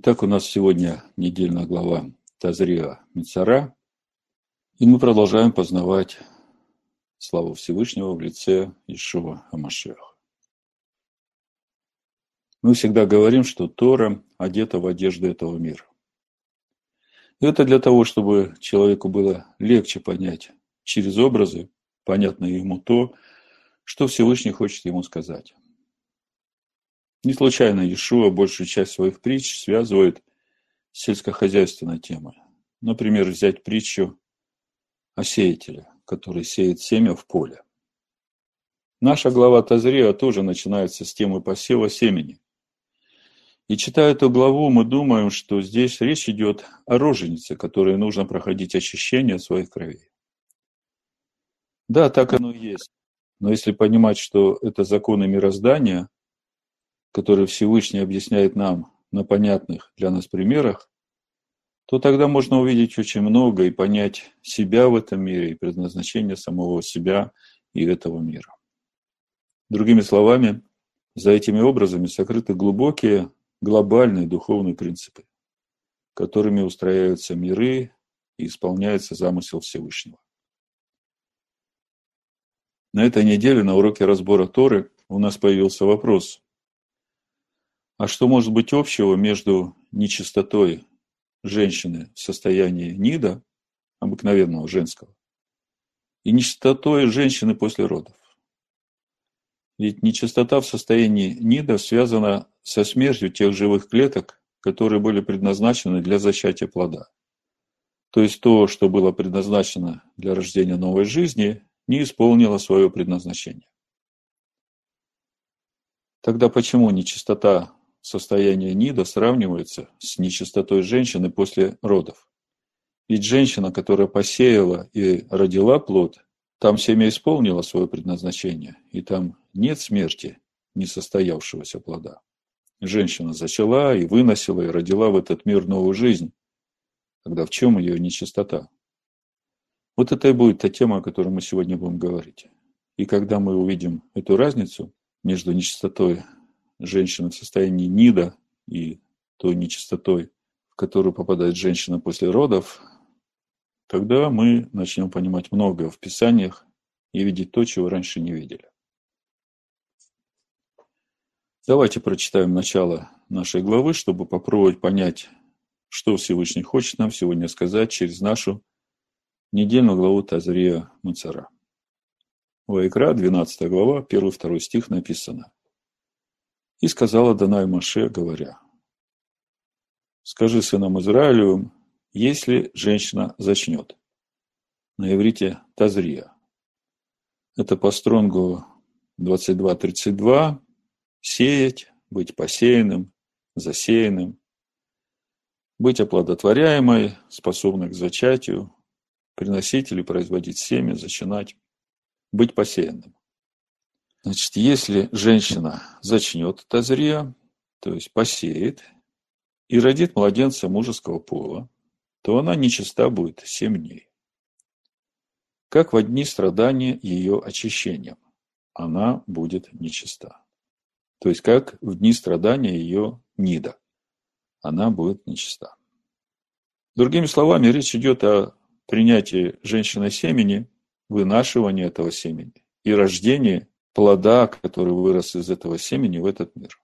Итак, у нас сегодня недельная глава Тазрия Мицара, и мы продолжаем познавать славу Всевышнего в лице Ишуа Амашеха. Мы всегда говорим, что Тора одета в одежду этого мира. И это для того, чтобы человеку было легче понять через образы, понятно ему то, что Всевышний хочет ему сказать. Не случайно Иешуа большую часть своих притч связывает с сельскохозяйственной темой. Например, взять притчу о сеятеле, который сеет семя в поле. Наша глава Тазрия тоже начинается с темы посева семени. И читая эту главу, мы думаем, что здесь речь идет о роженице, которой нужно проходить очищение своих кровей. Да, так оно и есть. Но если понимать, что это законы мироздания, который Всевышний объясняет нам на понятных для нас примерах, то тогда можно увидеть очень много и понять себя в этом мире и предназначение самого себя и этого мира. Другими словами, за этими образами сокрыты глубокие глобальные духовные принципы, которыми устрояются миры и исполняется замысел Всевышнего. На этой неделе на уроке разбора Торы у нас появился вопрос, а что может быть общего между нечистотой женщины в состоянии нида, обыкновенного женского, и нечистотой женщины после родов? Ведь нечистота в состоянии нида связана со смертью тех живых клеток, которые были предназначены для зачатия плода. То есть то, что было предназначено для рождения новой жизни, не исполнило свое предназначение. Тогда почему нечистота состояние нида сравнивается с нечистотой женщины после родов. Ведь женщина, которая посеяла и родила плод, там семя исполнило свое предназначение, и там нет смерти несостоявшегося плода. Женщина зачала и выносила и родила в этот мир новую жизнь. Тогда в чем ее нечистота? Вот это и будет та тема, о которой мы сегодня будем говорить. И когда мы увидим эту разницу между нечистотой женщина в состоянии нида и той нечистотой, в которую попадает женщина после родов, тогда мы начнем понимать многое в Писаниях и видеть то, чего раньше не видели. Давайте прочитаем начало нашей главы, чтобы попробовать понять, что Всевышний хочет нам сегодня сказать через нашу недельную главу Тазрия Муцара. Вайкра, 12 глава, 1-2 стих написано. И сказала Данай Маше, говоря, «Скажи сынам Израилевым, если женщина зачнет». На иврите «тазрия». Это по стронгу 22.32 «сеять», «быть посеянным», «засеянным», «быть оплодотворяемой», способной к зачатию, приносить или производить семя, зачинать, «быть посеянным». Значит, если женщина зачнет тазрия, то есть посеет, и родит младенца мужеского пола, то она нечиста будет семь дней. Как в дни страдания ее очищением, она будет нечиста. То есть, как в дни страдания ее нида, она будет нечиста. Другими словами, речь идет о принятии женщины семени, вынашивании этого семени и рождении плода, который вырос из этого семени в этот мир.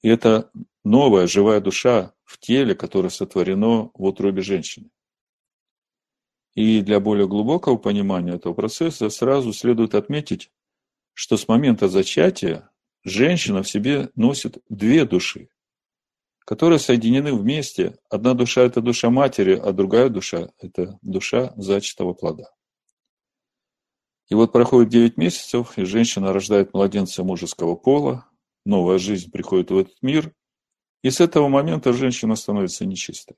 И это новая живая душа в теле, которое сотворено в утробе женщины. И для более глубокого понимания этого процесса сразу следует отметить, что с момента зачатия женщина в себе носит две души, которые соединены вместе. Одна душа – это душа матери, а другая душа – это душа зачатого плода. И вот проходит 9 месяцев, и женщина рождает младенца мужеского пола, новая жизнь приходит в этот мир, и с этого момента женщина становится нечистой.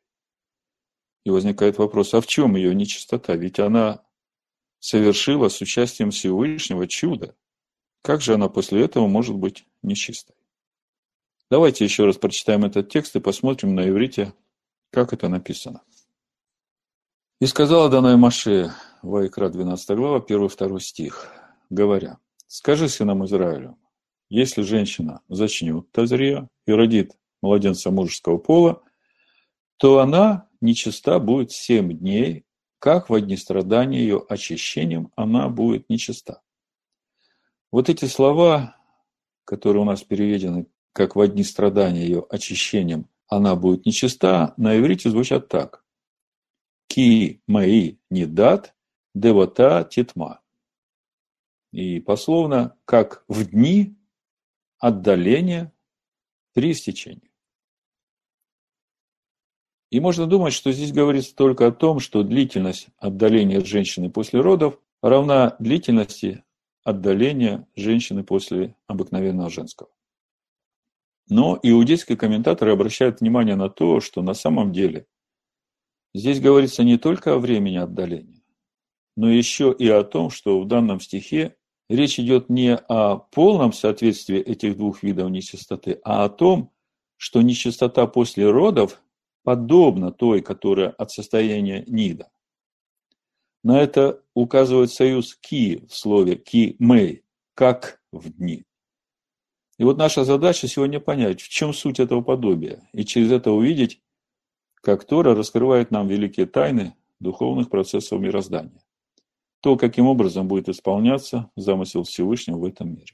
И возникает вопрос, а в чем ее нечистота? Ведь она совершила с участием Всевышнего чудо. Как же она после этого может быть нечистой? Давайте еще раз прочитаем этот текст и посмотрим на иврите, как это написано. «И сказала Данай Маше, Вайкра, 12 глава, 1-2 стих, говоря, «Скажи сынам Израилю, если женщина зачнет тазрия и родит младенца мужеского пола, то она нечиста будет семь дней, как в дни страдания ее очищением она будет нечиста. Вот эти слова, которые у нас переведены как в дни страдания ее очищением она будет нечиста, на иврите звучат так. Ки мои не дат, девота титма. И пословно, как в дни отдаления при истечении. И можно думать, что здесь говорится только о том, что длительность отдаления женщины после родов равна длительности отдаления женщины после обыкновенного женского. Но иудейские комментаторы обращают внимание на то, что на самом деле здесь говорится не только о времени отдаления, но еще и о том, что в данном стихе речь идет не о полном соответствии этих двух видов нечистоты, а о том, что нечистота после родов подобна той, которая от состояния нида. На это указывает союз ки в слове ки-мэй, как в дни. И вот наша задача сегодня понять, в чем суть этого подобия, и через это увидеть, как Тора раскрывает нам великие тайны духовных процессов мироздания. То, каким образом будет исполняться замысел Всевышнего в этом мире.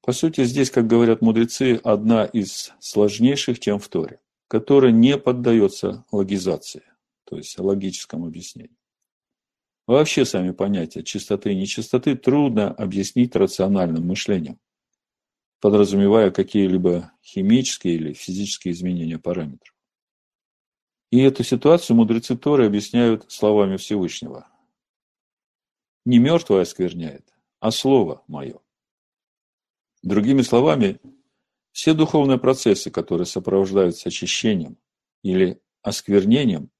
По сути, здесь, как говорят мудрецы, одна из сложнейших тем в Торе, которая не поддается логизации, то есть логическому объяснению. Вообще сами понятия чистоты и нечистоты трудно объяснить рациональным мышлением, подразумевая какие-либо химические или физические изменения параметров. И эту ситуацию мудрецы Торы объясняют словами Всевышнего. Не мертвое оскверняет, а слово мое. Другими словами, все духовные процессы, которые сопровождаются очищением или осквернением,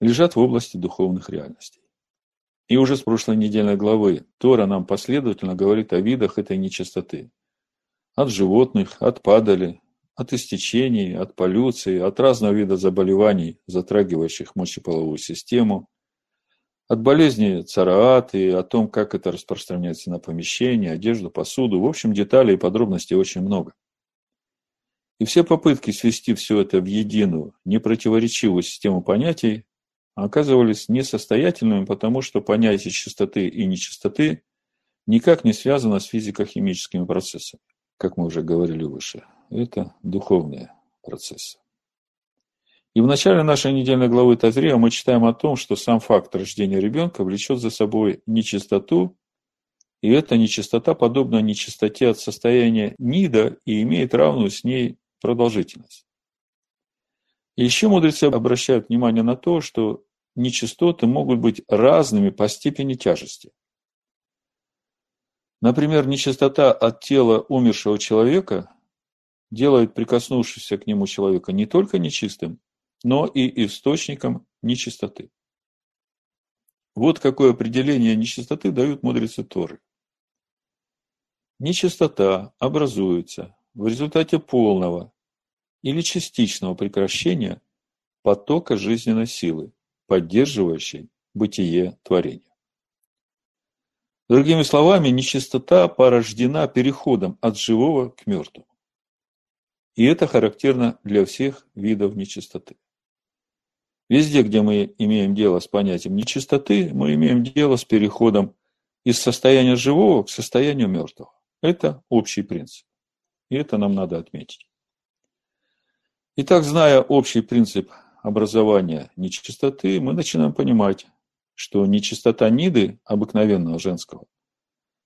лежат в области духовных реальностей. И уже с прошлой недельной главы Тора нам последовательно говорит о видах этой нечистоты. От животных, от падали, от истечений, от полюции, от разного вида заболеваний, затрагивающих мочеполовую систему, от болезни цараат и о том, как это распространяется на помещение, одежду, посуду. В общем, деталей и подробностей очень много. И все попытки свести все это в единую, непротиворечивую систему понятий оказывались несостоятельными, потому что понятие чистоты и нечистоты никак не связано с физико-химическими процессами, как мы уже говорили выше. Это духовные процессы. И в начале нашей недельной главы Тазрея мы читаем о том, что сам факт рождения ребенка влечет за собой нечистоту, и эта нечистота подобна нечистоте от состояния нида и имеет равную с ней продолжительность. Еще мудрецы обращают внимание на то, что нечистоты могут быть разными по степени тяжести. Например, нечистота от тела умершего человека делает прикоснувшегося к нему человека не только нечистым, но и источником нечистоты. Вот какое определение нечистоты дают мудрецы Торы. Нечистота образуется в результате полного или частичного прекращения потока жизненной силы, поддерживающей бытие творения. Другими словами, нечистота порождена переходом от живого к мертвому. И это характерно для всех видов нечистоты. Везде, где мы имеем дело с понятием нечистоты, мы имеем дело с переходом из состояния живого к состоянию мертвого. Это общий принцип. И это нам надо отметить. Итак, зная общий принцип образования нечистоты, мы начинаем понимать, что нечистота ниды, обыкновенного женского,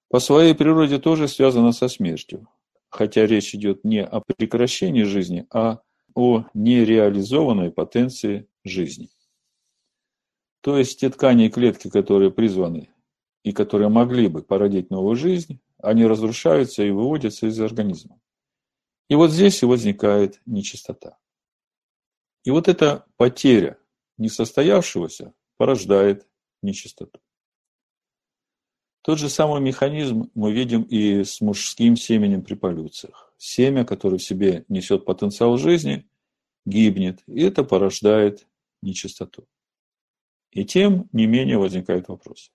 по своей природе тоже связана со смертью, хотя речь идет не о прекращении жизни, а о нереализованной потенции жизни. То есть те ткани и клетки, которые призваны и которые могли бы породить новую жизнь, они разрушаются и выводятся из организма. И вот здесь и возникает нечистота. И вот эта потеря несостоявшегося порождает нечистоту. Тот же самый механизм мы видим и с мужским семенем при полюциях. Семя, которое в себе несет потенциал жизни, гибнет, и это порождает нечистоту. И тем не менее возникает вопрос.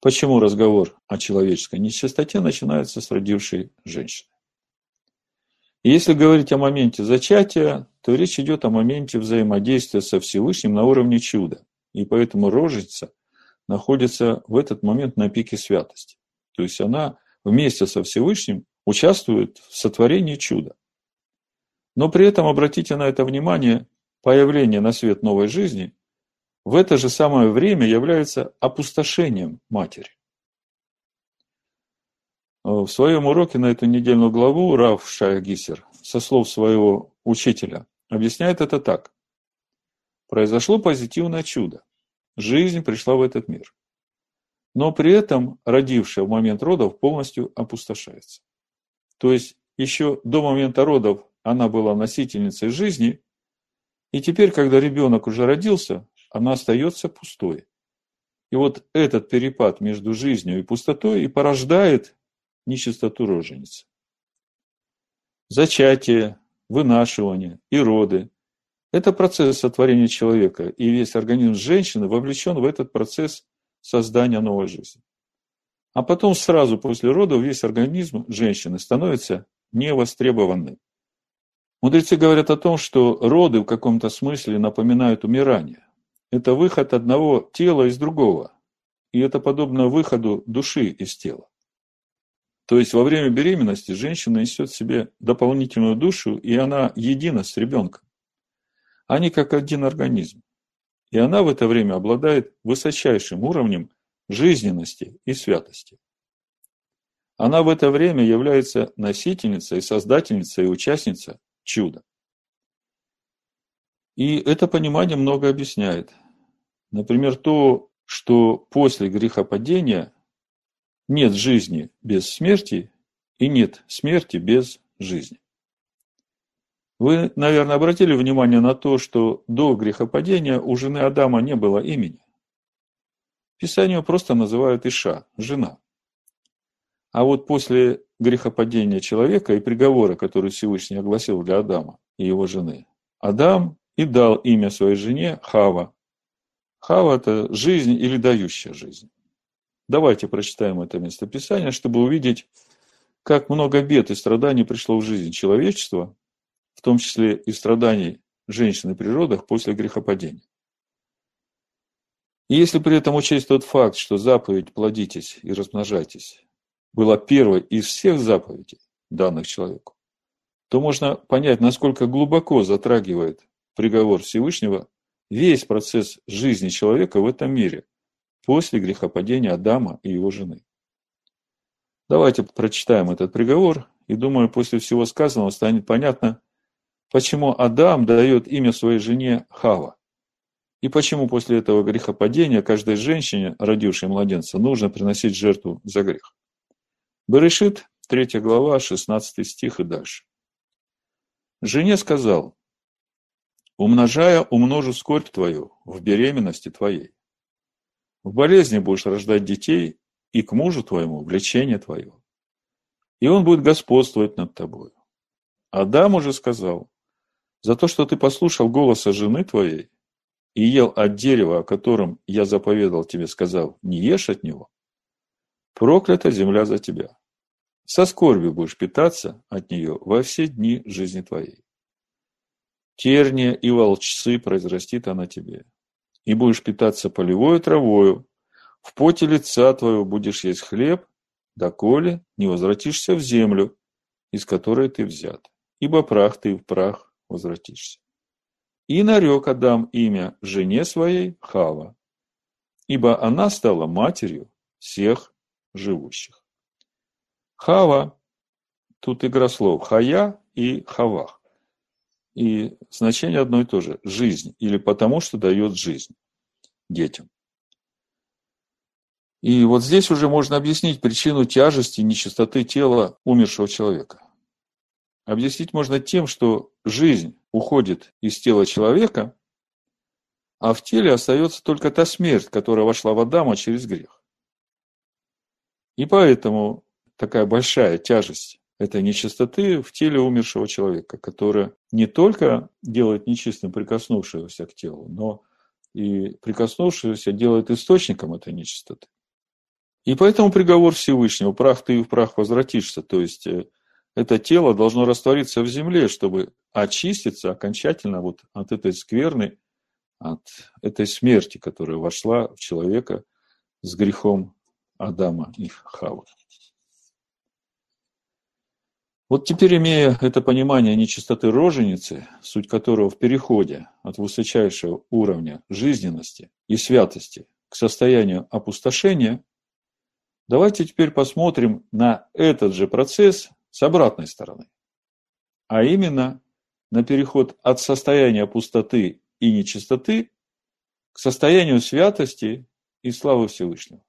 Почему разговор о человеческой нечистоте начинается с родившей женщины? если говорить о моменте зачатия, то речь идет о моменте взаимодействия со Всевышним на уровне чуда. И поэтому роженица находится в этот момент на пике святости. То есть она вместе со Всевышним участвует в сотворении чуда. Но при этом, обратите на это внимание, появление на свет новой жизни в это же самое время является опустошением матери. В своем уроке на эту недельную главу Раф Шайгисер со слов своего учителя объясняет это так. Произошло позитивное чудо. Жизнь пришла в этот мир. Но при этом родившая в момент родов полностью опустошается. То есть еще до момента родов она была носительницей жизни, и теперь, когда ребенок уже родился, она остается пустой. И вот этот перепад между жизнью и пустотой и порождает нечистоту роженицы. Зачатие, вынашивание и роды – это процесс сотворения человека, и весь организм женщины вовлечен в этот процесс создания новой жизни. А потом сразу после родов весь организм женщины становится невостребованным. Мудрецы говорят о том, что роды в каком-то смысле напоминают умирание. Это выход одного тела из другого. И это подобно выходу души из тела. То есть во время беременности женщина несет в себе дополнительную душу, и она едина с ребенком. Они как один организм. И она в это время обладает высочайшим уровнем жизненности и святости. Она в это время является носительницей, создательницей и участницей чуда. И это понимание много объясняет. Например, то, что после грехопадения нет жизни без смерти и нет смерти без жизни. Вы, наверное, обратили внимание на то, что до грехопадения у жены Адама не было имени. Писание просто называют Иша, жена. А вот после грехопадения человека и приговора, который Всевышний огласил для Адама и его жены, Адам и дал имя своей жене Хава. Хава – это жизнь или дающая жизнь. Давайте прочитаем это местописание, чтобы увидеть, как много бед и страданий пришло в жизнь человечества, в том числе и страданий женщин и природах после грехопадения. И если при этом учесть тот факт, что заповедь «плодитесь и размножайтесь» была первой из всех заповедей, данных человеку, то можно понять, насколько глубоко затрагивает приговор Всевышнего весь процесс жизни человека в этом мире – после грехопадения Адама и его жены. Давайте прочитаем этот приговор, и думаю, после всего сказанного станет понятно, почему Адам дает имя своей жене Хава, и почему после этого грехопадения каждой женщине, родившей младенца, нужно приносить жертву за грех. Берешит, 3 глава, 16 стих и дальше. Жене сказал, умножая, умножу скорбь твою в беременности твоей. В болезни будешь рождать детей, и к мужу твоему влечение твое. И он будет господствовать над тобой. Адам уже сказал, за то, что ты послушал голоса жены твоей и ел от дерева, о котором я заповедал тебе, сказав, не ешь от него, проклята земля за тебя. Со скорбью будешь питаться от нее во все дни жизни твоей. Терния и волчцы произрастит она тебе и будешь питаться полевой травою, в поте лица твоего будешь есть хлеб, доколе не возвратишься в землю, из которой ты взят, ибо прах ты в прах возвратишься. И нарек Адам имя жене своей Хава, ибо она стала матерью всех живущих. Хава, тут игра слов хая и хавах. И значение одно и то же – жизнь, или потому, что дает жизнь детям. И вот здесь уже можно объяснить причину тяжести и нечистоты тела умершего человека. Объяснить можно тем, что жизнь уходит из тела человека, а в теле остается только та смерть, которая вошла в Адама через грех. И поэтому такая большая тяжесть этой нечистоты в теле умершего человека, которая не только делает нечистым прикоснувшегося к телу, но и прикоснувшегося делает источником этой нечистоты. И поэтому приговор Всевышнего, прах ты и в прах возвратишься, то есть э, это тело должно раствориться в земле, чтобы очиститься окончательно вот от этой скверны, от этой смерти, которая вошла в человека с грехом Адама и Хавы. Вот теперь, имея это понимание нечистоты роженицы, суть которого в переходе от высочайшего уровня жизненности и святости к состоянию опустошения, давайте теперь посмотрим на этот же процесс с обратной стороны, а именно на переход от состояния пустоты и нечистоты к состоянию святости и славы Всевышнего.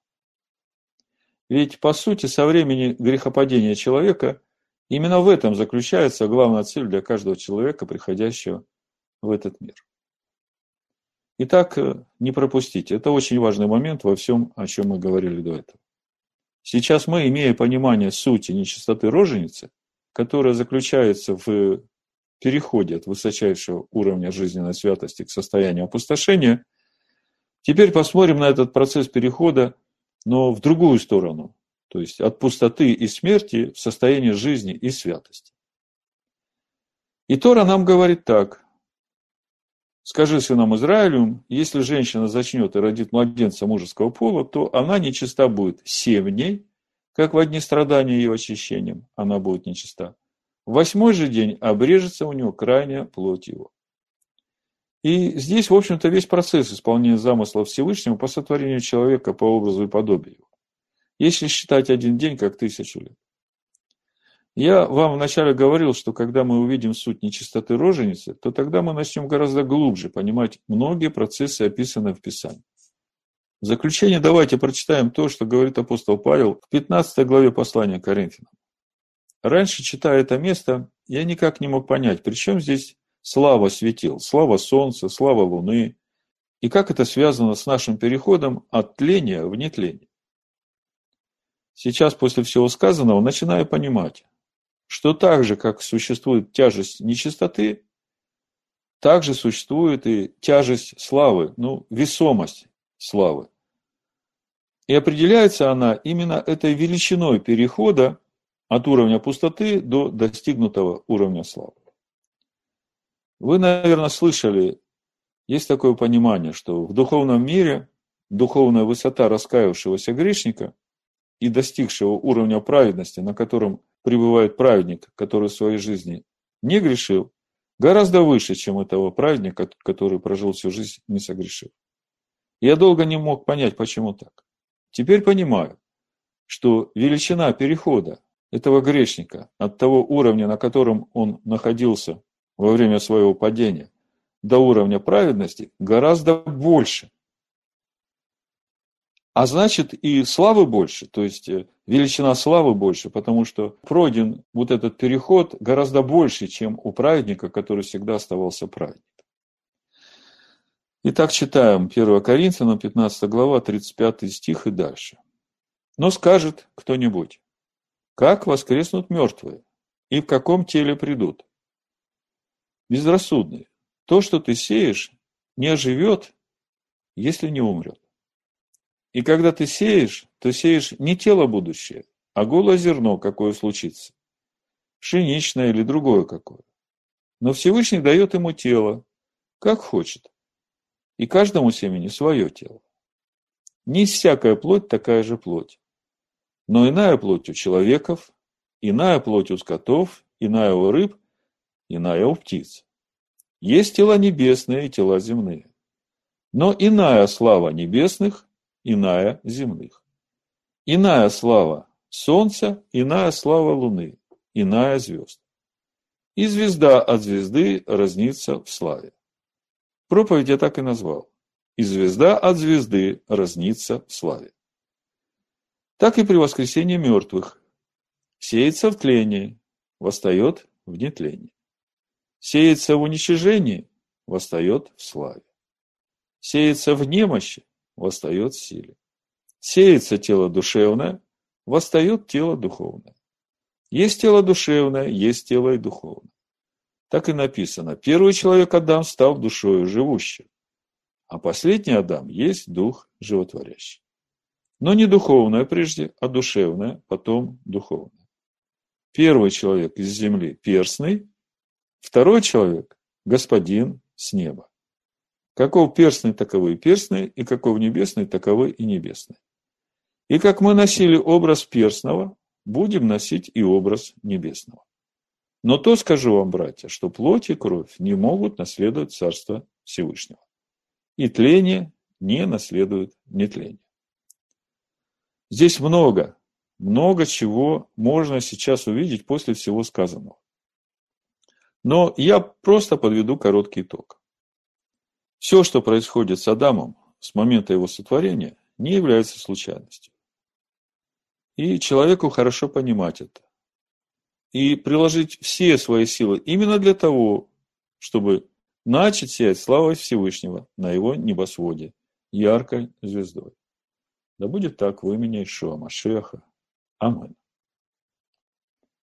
Ведь, по сути, со времени грехопадения человека именно в этом заключается главная цель для каждого человека, приходящего в этот мир. Итак, э, не пропустите. Это очень важный момент во всем, о чем мы говорили до этого. Сейчас мы, имея понимание сути нечистоты роженицы, которая заключается в переходе от высочайшего уровня жизненной святости к состоянию опустошения, теперь посмотрим на этот процесс перехода, но в другую сторону, то есть от пустоты и смерти в состояние жизни и святости. И Тора нам говорит так. Скажи сынам Израилю, если женщина зачнет и родит младенца мужеского пола, то она нечиста будет семь дней, как в одни страдания ее очищением, она будет нечиста. В восьмой же день обрежется у него крайняя плоть его. И здесь, в общем-то, весь процесс исполнения замысла Всевышнего по сотворению человека по образу и подобию. Если считать один день как тысячу лет. Я вам вначале говорил, что когда мы увидим суть нечистоты роженицы, то тогда мы начнем гораздо глубже понимать многие процессы, описанные в Писании. В заключение давайте прочитаем то, что говорит апостол Павел в 15 главе послания Коринфянам. Раньше, читая это место, я никак не мог понять, при чем здесь слава светил, слава солнца, слава луны, и как это связано с нашим переходом от тления в нетление. Сейчас, после всего сказанного, начинаю понимать, что так же, как существует тяжесть нечистоты, так же существует и тяжесть славы, ну, весомость славы. И определяется она именно этой величиной перехода от уровня пустоты до достигнутого уровня славы. Вы, наверное, слышали, есть такое понимание, что в духовном мире духовная высота раскаявшегося грешника и достигшего уровня праведности, на котором пребывает праведник, который в своей жизни не грешил, гораздо выше, чем этого праведника, который прожил всю жизнь не согрешив. Я долго не мог понять, почему так. Теперь понимаю, что величина перехода этого грешника от того уровня, на котором он находился во время своего падения, до уровня праведности гораздо больше, а значит и славы больше, то есть э, величина славы больше, потому что пройден вот этот переход гораздо больше, чем у праведника, который всегда оставался праведником. Итак, читаем 1 Коринфянам, 15 глава, 35 стих и дальше. Но скажет кто-нибудь, как воскреснут мертвые и в каком теле придут? Безрассудные. То, что ты сеешь, не оживет, если не умрет. И когда ты сеешь, то сеешь не тело будущее, а голое зерно, какое случится. Пшеничное или другое какое. Но Всевышний дает ему тело, как хочет. И каждому семени свое тело. Не всякая плоть такая же плоть. Но иная плоть у человеков, иная плоть у скотов, иная у рыб, иная у птиц. Есть тела небесные и тела земные. Но иная слава небесных иная земных. Иная слава солнца, иная слава луны, иная звезд. И звезда от звезды разнится в славе. Проповедь я так и назвал. И звезда от звезды разнится в славе. Так и при воскресении мертвых. Сеется в тлении, восстает в нетлении. Сеется в уничижении, восстает в славе. Сеется в немощи, восстает силе. Сеется тело душевное, восстает тело духовное. Есть тело душевное, есть тело и духовное. Так и написано. Первый человек Адам стал душою живущим, а последний Адам есть дух животворящий. Но не духовное прежде, а душевное, потом духовное. Первый человек из земли – перстный, второй человек – господин с неба. Каков перстный, таковы и перстные, и каков небесный, таковы и небесные. И как мы носили образ перстного, будем носить и образ небесного. Но то скажу вам, братья, что плоть и кровь не могут наследовать Царство Всевышнего. И тление не наследует нетление. Здесь много, много чего можно сейчас увидеть после всего сказанного. Но я просто подведу короткий итог. Все, что происходит с Адамом с момента его сотворения, не является случайностью. И человеку хорошо понимать это. И приложить все свои силы именно для того, чтобы начать сиять славой Всевышнего на его небосводе, яркой звездой. Да будет так в имени Ишуа Машеха. Аминь.